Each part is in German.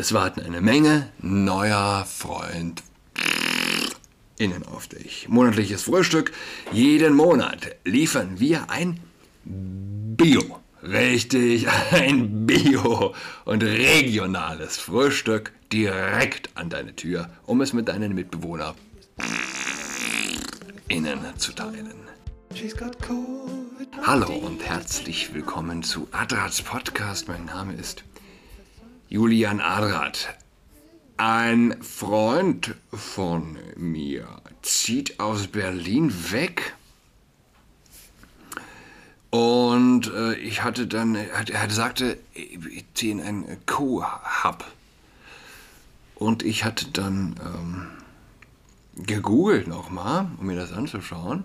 Es warten eine Menge neuer Freund innen auf dich. Monatliches Frühstück. Jeden Monat liefern wir ein Bio. Richtig, ein Bio und regionales Frühstück direkt an deine Tür, um es mit deinen Mitbewohnern innen zu teilen. Hallo und herzlich willkommen zu Adrats Podcast. Mein Name ist Julian Adrat. Ein Freund von mir zieht aus Berlin weg. Und äh, ich hatte dann, er sagte, ich ziehe in ein Co-Hub. Und ich hatte dann ähm, gegoogelt nochmal, um mir das anzuschauen.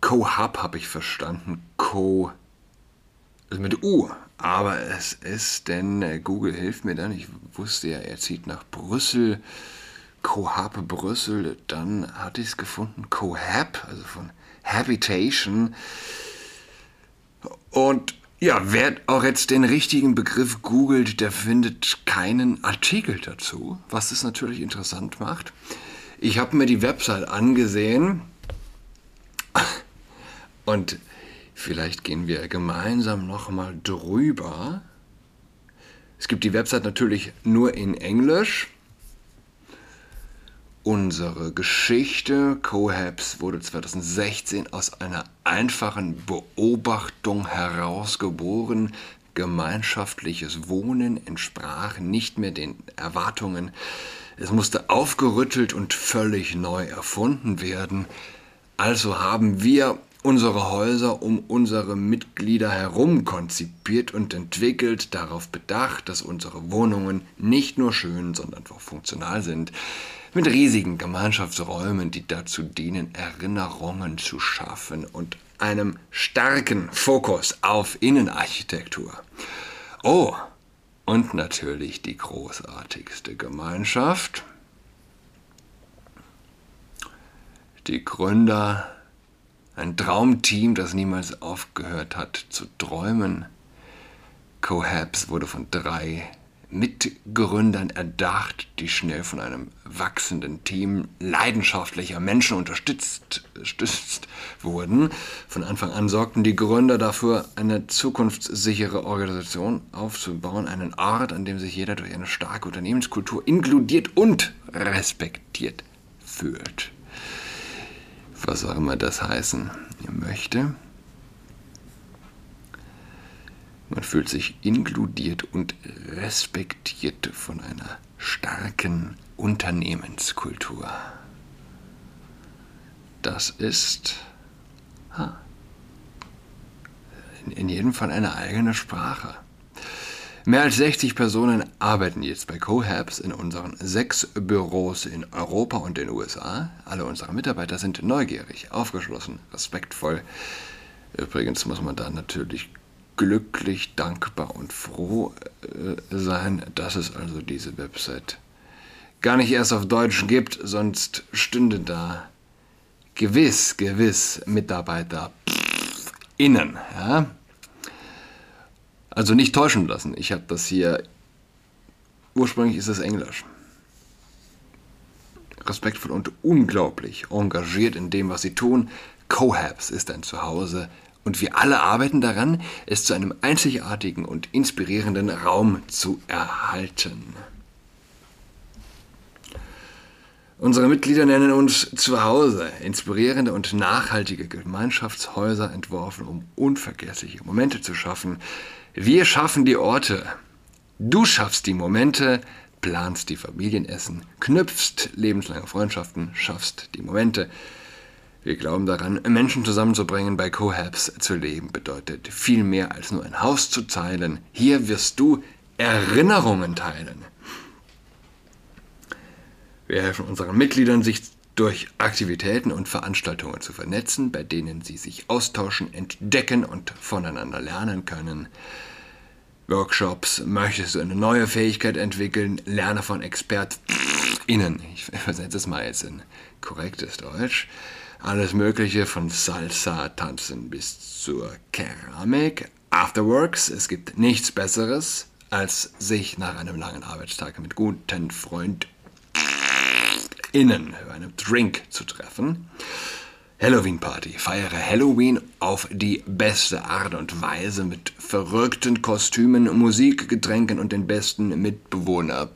Co-Hub habe ich verstanden. Co. Also mit U. Aber es ist, denn äh, Google hilft mir dann. Ich wusste ja, er zieht nach Brüssel. Cohab Brüssel. Dann hatte ich es gefunden. Cohab, also von Habitation. Und ja, wer auch jetzt den richtigen Begriff googelt, der findet keinen Artikel dazu, was es natürlich interessant macht. Ich habe mir die Website angesehen und Vielleicht gehen wir gemeinsam nochmal drüber. Es gibt die Website natürlich nur in Englisch. Unsere Geschichte Cohabs wurde 2016 aus einer einfachen Beobachtung herausgeboren. Gemeinschaftliches Wohnen entsprach nicht mehr den Erwartungen. Es musste aufgerüttelt und völlig neu erfunden werden. Also haben wir unsere Häuser um unsere Mitglieder herum konzipiert und entwickelt, darauf bedacht, dass unsere Wohnungen nicht nur schön, sondern auch funktional sind, mit riesigen Gemeinschaftsräumen, die dazu dienen, Erinnerungen zu schaffen und einem starken Fokus auf Innenarchitektur. Oh, und natürlich die großartigste Gemeinschaft. Die Gründer ein Traumteam, das niemals aufgehört hat zu träumen. Cohabs wurde von drei Mitgründern erdacht, die schnell von einem wachsenden Team leidenschaftlicher Menschen unterstützt, unterstützt wurden. Von Anfang an sorgten die Gründer dafür, eine zukunftssichere Organisation aufzubauen, einen Ort, an dem sich jeder durch eine starke Unternehmenskultur inkludiert und respektiert fühlt was auch immer das heißen möchte. Man fühlt sich inkludiert und respektiert von einer starken Unternehmenskultur. Das ist in, in jedem Fall eine eigene Sprache. Mehr als 60 Personen arbeiten jetzt bei Cohabs in unseren sechs Büros in Europa und den USA. Alle unsere Mitarbeiter sind neugierig, aufgeschlossen, respektvoll. Übrigens muss man da natürlich glücklich, dankbar und froh äh, sein, dass es also diese Website gar nicht erst auf Deutsch gibt, sonst stünde da gewiss, gewiss Mitarbeiter innen. Ja? Also nicht täuschen lassen. Ich habe das hier. Ursprünglich ist es Englisch. Respektvoll und unglaublich engagiert in dem, was sie tun. Cohabs ist ein Zuhause und wir alle arbeiten daran, es zu einem einzigartigen und inspirierenden Raum zu erhalten. Unsere Mitglieder nennen uns Zuhause, inspirierende und nachhaltige Gemeinschaftshäuser entworfen, um unvergessliche Momente zu schaffen, wir schaffen die Orte. Du schaffst die Momente, planst die Familienessen, knüpfst lebenslange Freundschaften, schaffst die Momente. Wir glauben daran, Menschen zusammenzubringen, bei Cohabs zu leben, bedeutet viel mehr als nur ein Haus zu teilen. Hier wirst du Erinnerungen teilen. Wir helfen unseren Mitgliedern, sich durch Aktivitäten und Veranstaltungen zu vernetzen, bei denen sie sich austauschen, entdecken und voneinander lernen können. Workshops, möchtest du eine neue Fähigkeit entwickeln, lerne von ExpertInnen. Ich übersetze es mal jetzt in korrektes Deutsch. Alles Mögliche von Salsa, Tanzen bis zur Keramik. Afterworks, es gibt nichts Besseres als sich nach einem langen Arbeitstag mit guten FreundInnen über einen Drink zu treffen. Halloween-Party. Feiere Halloween auf die beste Art und Weise mit verrückten Kostümen, Musik, Getränken und den besten Mitbewohner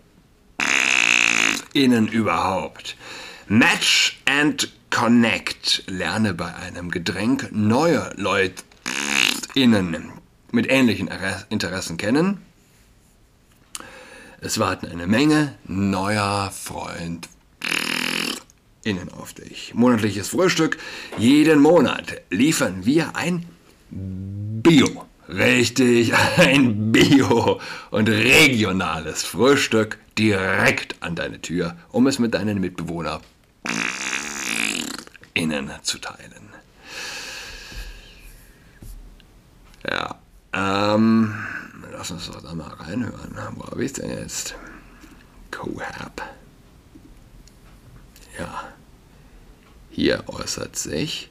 innen überhaupt. Match and Connect. Lerne bei einem Getränk neue Leute innen mit ähnlichen Interessen kennen. Es warten eine Menge neuer Freund innen auf dich. Monatliches Frühstück. Jeden Monat liefern wir ein Bio. Richtig, ein Bio und regionales Frühstück direkt an deine Tür, um es mit deinen Mitbewohnern innen zu teilen. Ja, ähm, lass uns doch da mal reinhören. Wo habe ich denn jetzt? Cohab. Ja, hier äußert sich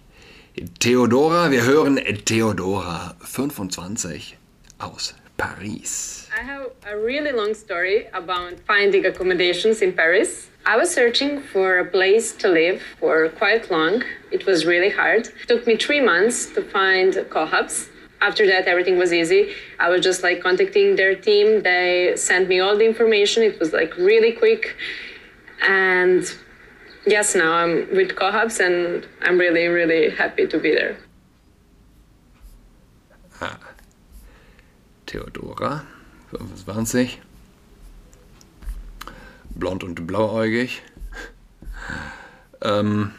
Theodora. Wir hören Theodora 25 aus Paris. I have a really long story about finding accommodations in Paris. I was searching for a place to live for quite long. It was really hard. It took me three months to find co-hubs. After that, everything was easy. I was just like contacting their team. They sent me all the information. It was like really quick. And yes, now I'm with co-hubs and I'm really, really happy to be there. Ah. Theodora, 25. Blond und blauäugig. Ähm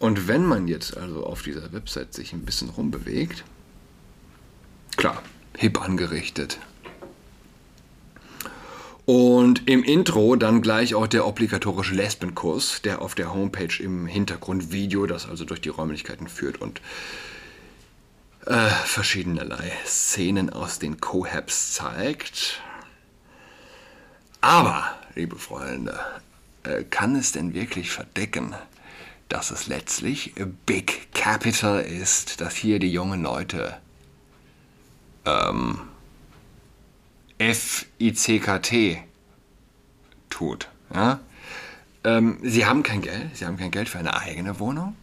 und wenn man jetzt also auf dieser Website sich ein bisschen rumbewegt, klar, hip angerichtet, und im Intro dann gleich auch der obligatorische Lesbenkurs, der auf der Homepage im Hintergrundvideo, das also durch die Räumlichkeiten führt und äh, verschiedenerlei Szenen aus den Cohabs zeigt. Aber, liebe Freunde, äh, kann es denn wirklich verdecken, dass es letztlich Big Capital ist, dass hier die jungen Leute ähm, F-I-C-K-T tut. Ja? Ähm, sie haben kein Geld, sie haben kein Geld für eine eigene Wohnung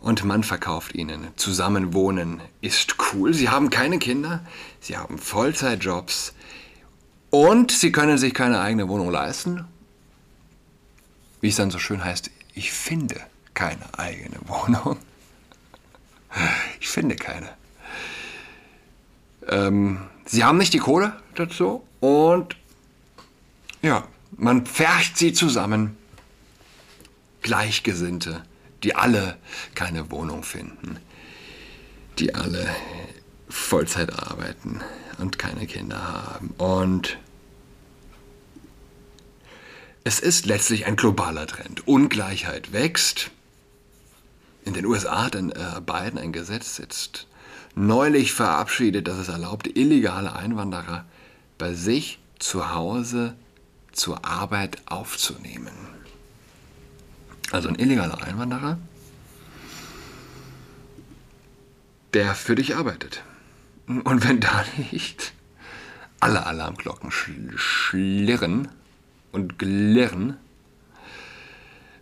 und man verkauft ihnen. Zusammenwohnen ist cool. Sie haben keine Kinder, sie haben Vollzeitjobs und sie können sich keine eigene Wohnung leisten. Wie es dann so schön heißt, ich finde keine eigene Wohnung. Ich finde keine. Ähm, sie haben nicht die Kohle dazu und ja, man pfercht sie zusammen. Gleichgesinnte, die alle keine Wohnung finden, die alle Vollzeit arbeiten und keine Kinder haben. Und es ist letztlich ein globaler Trend. Ungleichheit wächst. In den USA hat dann äh, Biden ein Gesetz jetzt neulich verabschiedet, das es erlaubt, illegale Einwanderer bei sich zu Hause zur Arbeit aufzunehmen. Also ein illegaler Einwanderer, der für dich arbeitet. Und wenn da nicht alle Alarmglocken schlirren und glirren,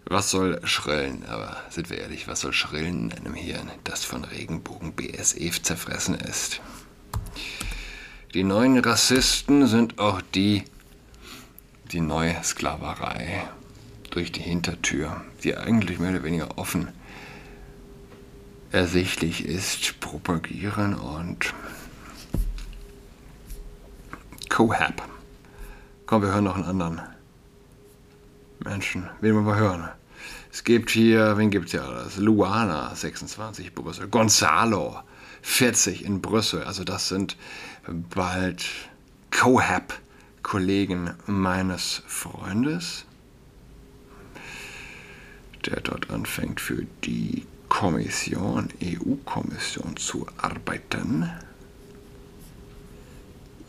was soll schrillen? Aber sind wir ehrlich, was soll schrillen in einem Hirn, das von Regenbogen BSE zerfressen ist? Die neuen Rassisten sind auch die, die neue Sklaverei durch die Hintertür, die eigentlich mehr oder weniger offen ersichtlich ist, propagieren und Cohab. Komm, wir hören noch einen anderen. Menschen, wen wollen wir hören? Es gibt hier, wen gibt es hier alles? Luana, 26, Brüssel. Gonzalo, 40 in Brüssel. Also das sind bald Cohab-Kollegen meines Freundes, der dort anfängt für die Kommission, EU-Kommission zu arbeiten.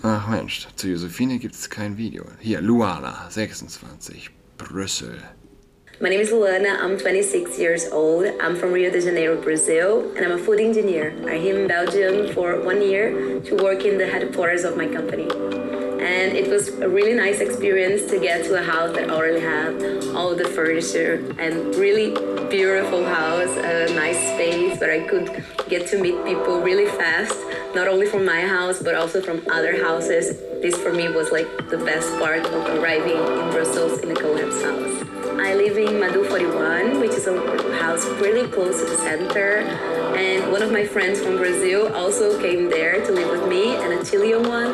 Ach Mensch, zu Josephine gibt es kein Video. Hier, Luana, 26, My name is Luana. I'm 26 years old. I'm from Rio de Janeiro, Brazil, and I'm a food engineer. I came in Belgium for one year to work in the headquarters of my company. And it was a really nice experience to get to a house that already had all the furniture and really beautiful house, a nice space where I could get to meet people really fast, not only from my house but also from other houses. This for me was like the best part of arriving in Brussels in a Cohab's house. I live in Madu 41, which is a house really close to the center. And one of my friends from Brazil also came there to live with me, and a Chilean one.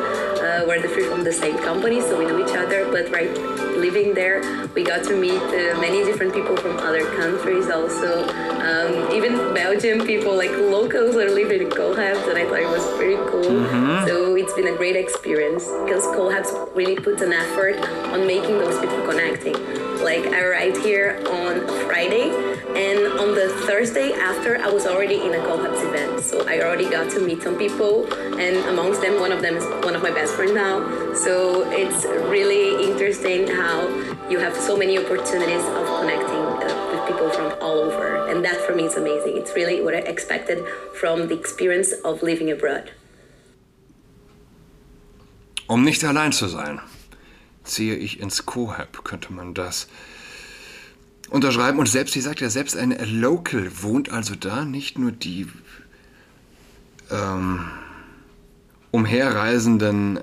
Uh, we're the three from the same company, so we know each other. But right, living there, we got to meet uh, many different people from other countries also. Um, even Belgian people, like locals, are living in Cohabs, and I thought it was pretty cool. Mm-hmm. So it's been a great experience because Cohabs really put an effort on making those people connecting. Like I arrived here on Friday, and on the Thursday after, I was already in a Cohabs event. So I already got to meet some people, and amongst them, one of them is one of my best friends now. So it's really interesting how you have so many opportunities of connecting uh, with people from all over, and that for me is amazing. It's really what I expected from the experience of living abroad. Um nicht allein zu sein. ziehe ich ins Cohab, könnte man das unterschreiben. Und selbst, wie sagt ja, selbst ein Local wohnt also da, nicht nur die ähm, umherreisenden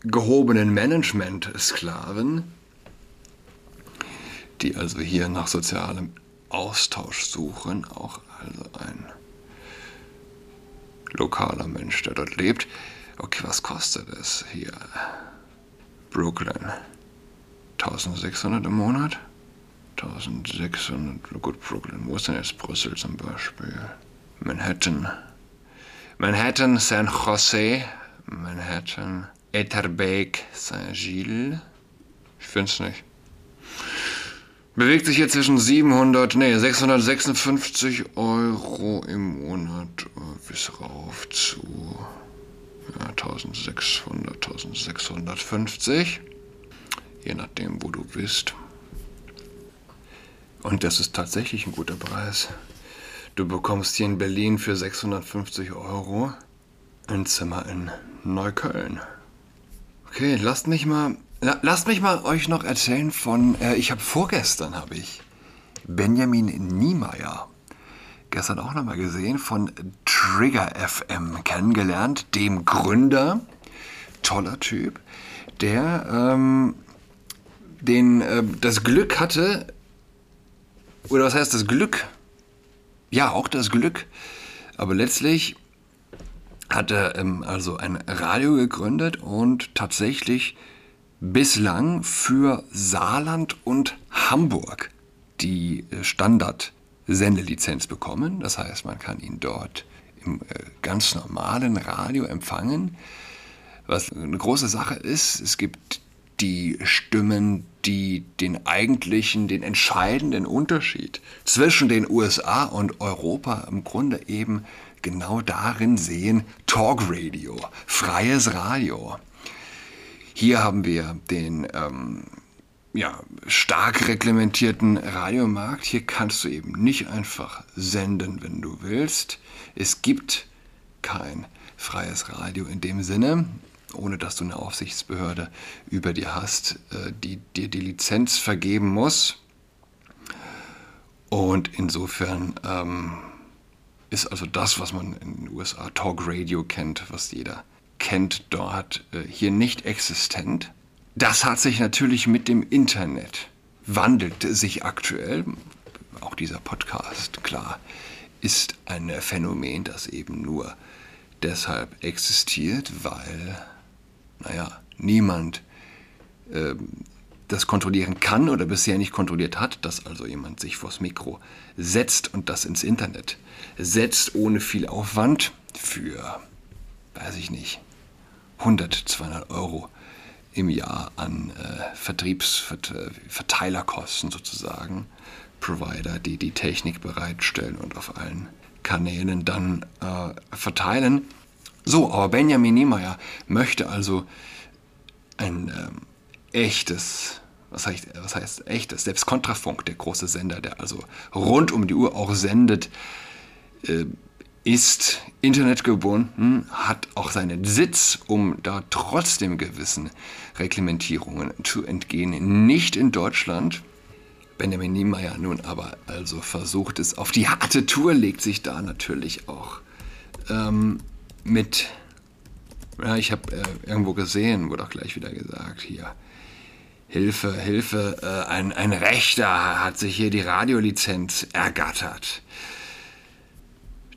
gehobenen Management-Sklaven, die also hier nach sozialem Austausch suchen, auch also ein lokaler Mensch, der dort lebt. Okay, was kostet es hier? Brooklyn. 1600 im Monat? 1600, gut, Brooklyn. Wo ist denn jetzt Brüssel zum Beispiel? Manhattan. Manhattan, San Jose, Manhattan, Etterbeek, Saint-Gilles. Ich find's nicht. Bewegt sich hier zwischen 700, nee, 656 Euro im Monat bis rauf zu ja, 1600, 1650, je nachdem, wo du bist. Und das ist tatsächlich ein guter Preis. Du bekommst hier in Berlin für 650 Euro ein Zimmer in Neukölln. Okay, lasst mich mal, lasst mich mal euch noch erzählen von, äh, ich habe vorgestern habe ich Benjamin Niemeyer gestern auch nochmal gesehen, von Trigger FM kennengelernt, dem Gründer, toller Typ, der ähm, den, äh, das Glück hatte, oder was heißt das Glück? Ja, auch das Glück, aber letztlich hat er ähm, also ein Radio gegründet und tatsächlich bislang für Saarland und Hamburg die äh, Standard Sendelizenz bekommen. Das heißt, man kann ihn dort im äh, ganz normalen Radio empfangen. Was eine große Sache ist, es gibt die Stimmen, die den eigentlichen, den entscheidenden Unterschied zwischen den USA und Europa im Grunde eben genau darin sehen, Talk Radio, freies Radio. Hier haben wir den ähm, ja, stark reglementierten Radiomarkt. Hier kannst du eben nicht einfach senden, wenn du willst. Es gibt kein freies Radio in dem Sinne, ohne dass du eine Aufsichtsbehörde über dir hast, äh, die dir die Lizenz vergeben muss. Und insofern ähm, ist also das, was man in den USA Talk Radio kennt, was jeder kennt dort, äh, hier nicht existent. Das hat sich natürlich mit dem Internet wandelt sich aktuell. Auch dieser Podcast, klar, ist ein Phänomen, das eben nur deshalb existiert, weil, naja, niemand äh, das kontrollieren kann oder bisher nicht kontrolliert hat, dass also jemand sich vors Mikro setzt und das ins Internet setzt, ohne viel Aufwand für, weiß ich nicht, 100, 200 Euro im Jahr an äh, Vertriebsverteilerkosten sozusagen. Provider, die die Technik bereitstellen und auf allen Kanälen dann äh, verteilen. So, aber Benjamin Niemeyer möchte also ein ähm, echtes was heißt, was heißt echtes? Selbst Kontrafunk, der große Sender, der also rund um die Uhr auch sendet, äh, ist internetgebunden, hat auch seinen Sitz, um da trotzdem gewissen Reglementierungen zu entgehen. Nicht in Deutschland. Benjamin Niemeyer nun aber also versucht es auf die harte Tour, legt sich da natürlich auch ähm, mit, ja, ich habe äh, irgendwo gesehen, wurde auch gleich wieder gesagt, hier, Hilfe, Hilfe, äh, ein, ein Rechter hat sich hier die Radiolizenz ergattert.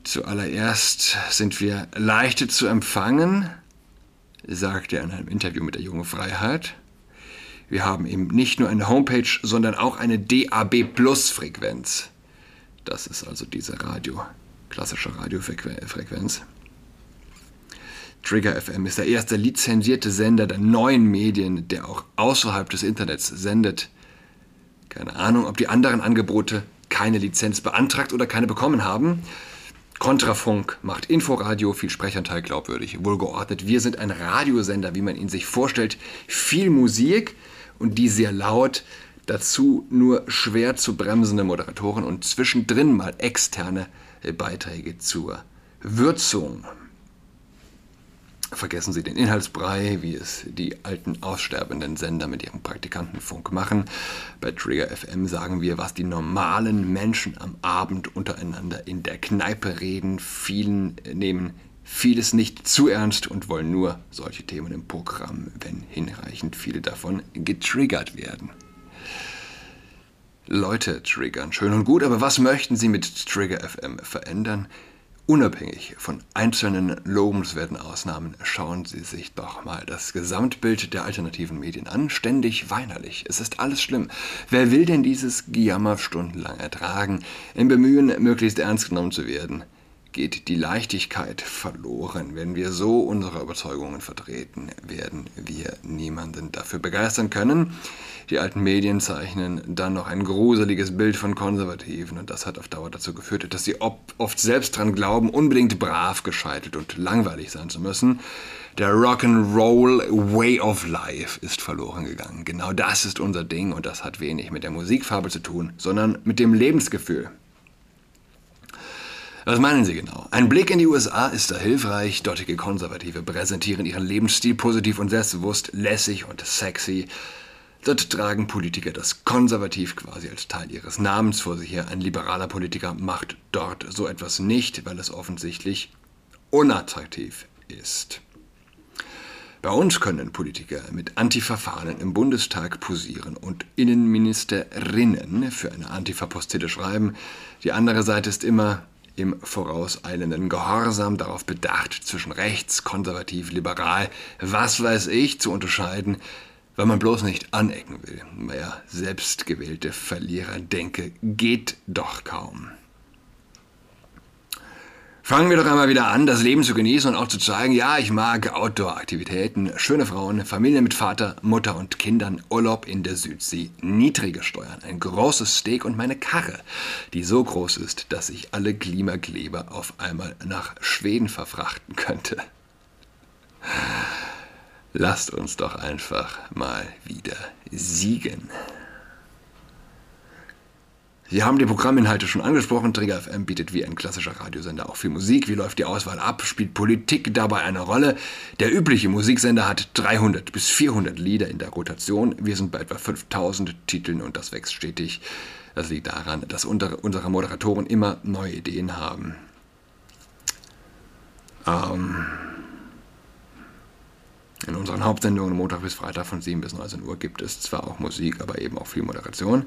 Zuallererst sind wir leichte zu empfangen, sagte er in einem Interview mit der Junge Freiheit. Wir haben eben nicht nur eine Homepage, sondern auch eine DAB Plus Frequenz. Das ist also diese Radio, klassische Radiofrequenz. Trigger FM ist der erste lizenzierte Sender der neuen Medien, der auch außerhalb des Internets sendet. Keine Ahnung, ob die anderen Angebote keine Lizenz beantragt oder keine bekommen haben. Kontrafunk macht Inforadio, viel Sprechanteil glaubwürdig, wohlgeordnet. Wir sind ein Radiosender, wie man ihn sich vorstellt. Viel Musik und die sehr laut. Dazu nur schwer zu bremsende Moderatoren und zwischendrin mal externe Beiträge zur Würzung. Vergessen Sie den Inhaltsbrei, wie es die alten aussterbenden Sender mit ihrem Praktikantenfunk machen. Bei Trigger FM sagen wir, was die normalen Menschen am Abend untereinander in der Kneipe reden. Vielen nehmen vieles nicht zu ernst und wollen nur solche Themen im Programm, wenn hinreichend viele davon getriggert werden. Leute triggern, schön und gut, aber was möchten Sie mit Trigger FM verändern? Unabhängig von einzelnen lobenswerten Ausnahmen schauen Sie sich doch mal das Gesamtbild der alternativen Medien an. Ständig weinerlich. Es ist alles schlimm. Wer will denn dieses Gejammer stundenlang ertragen, im Bemühen, möglichst ernst genommen zu werden? Geht die Leichtigkeit verloren. Wenn wir so unsere Überzeugungen vertreten, werden wir niemanden dafür begeistern können. Die alten Medien zeichnen dann noch ein gruseliges Bild von Konservativen und das hat auf Dauer dazu geführt, dass sie oft selbst dran glauben, unbedingt brav, gescheitert und langweilig sein zu müssen. Der Rock'n'Roll Way of Life ist verloren gegangen. Genau das ist unser Ding und das hat wenig mit der Musikfarbe zu tun, sondern mit dem Lebensgefühl. Was meinen Sie genau? Ein Blick in die USA ist da hilfreich. Dortige Konservative präsentieren ihren Lebensstil positiv und selbstbewusst, lässig und sexy. Dort tragen Politiker das konservativ quasi als Teil ihres Namens vor sich her. Ein liberaler Politiker macht dort so etwas nicht, weil es offensichtlich unattraktiv ist. Bei uns können Politiker mit Antifa-Fahnen im Bundestag posieren und Innenministerinnen für eine Antifa-Postille schreiben. Die andere Seite ist immer im vorauseilenden Gehorsam darauf bedacht, zwischen rechts, konservativ, liberal, was weiß ich, zu unterscheiden, weil man bloß nicht anecken will. Naja, selbstgewählte Verlierer denke, geht doch kaum. Fangen wir doch einmal wieder an, das Leben zu genießen und auch zu zeigen, ja, ich mag Outdoor-Aktivitäten, schöne Frauen, Familie mit Vater, Mutter und Kindern, Urlaub in der Südsee, niedrige Steuern, ein großes Steak und meine Karre, die so groß ist, dass ich alle Klimakleber auf einmal nach Schweden verfrachten könnte. Lasst uns doch einfach mal wieder siegen. Sie haben die Programminhalte schon angesprochen. Trigger FM bietet wie ein klassischer Radiosender auch viel Musik. Wie läuft die Auswahl ab? Spielt Politik dabei eine Rolle? Der übliche Musiksender hat 300 bis 400 Lieder in der Rotation. Wir sind bei etwa 5000 Titeln und das wächst stetig. Das liegt daran, dass unsere Moderatoren immer neue Ideen haben. Ähm in unseren Hauptsendungen Montag bis Freitag von 7 bis 19 Uhr gibt es zwar auch Musik, aber eben auch viel Moderation.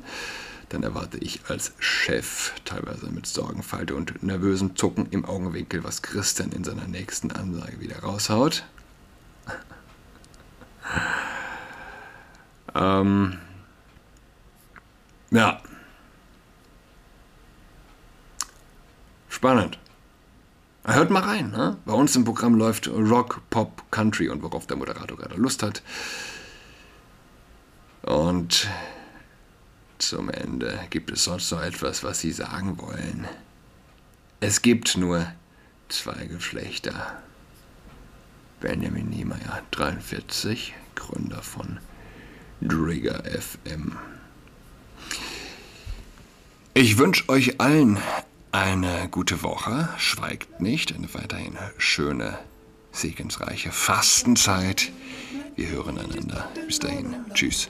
Dann erwarte ich als Chef teilweise mit Sorgenfalte und nervösem Zucken im Augenwinkel, was Christian in seiner nächsten Ansage wieder raushaut. ähm, ja. Spannend. Hört mal rein. Ne? Bei uns im Programm läuft Rock, Pop, Country und worauf der Moderator gerade Lust hat. Und zum Ende gibt es sonst noch etwas, was Sie sagen wollen. Es gibt nur zwei Geschlechter. Benjamin Niemeyer, 43, Gründer von Drigger FM. Ich wünsche euch allen eine gute Woche. Schweigt nicht. Eine weiterhin schöne, segensreiche Fastenzeit. Wir hören einander. Bis dahin. Tschüss.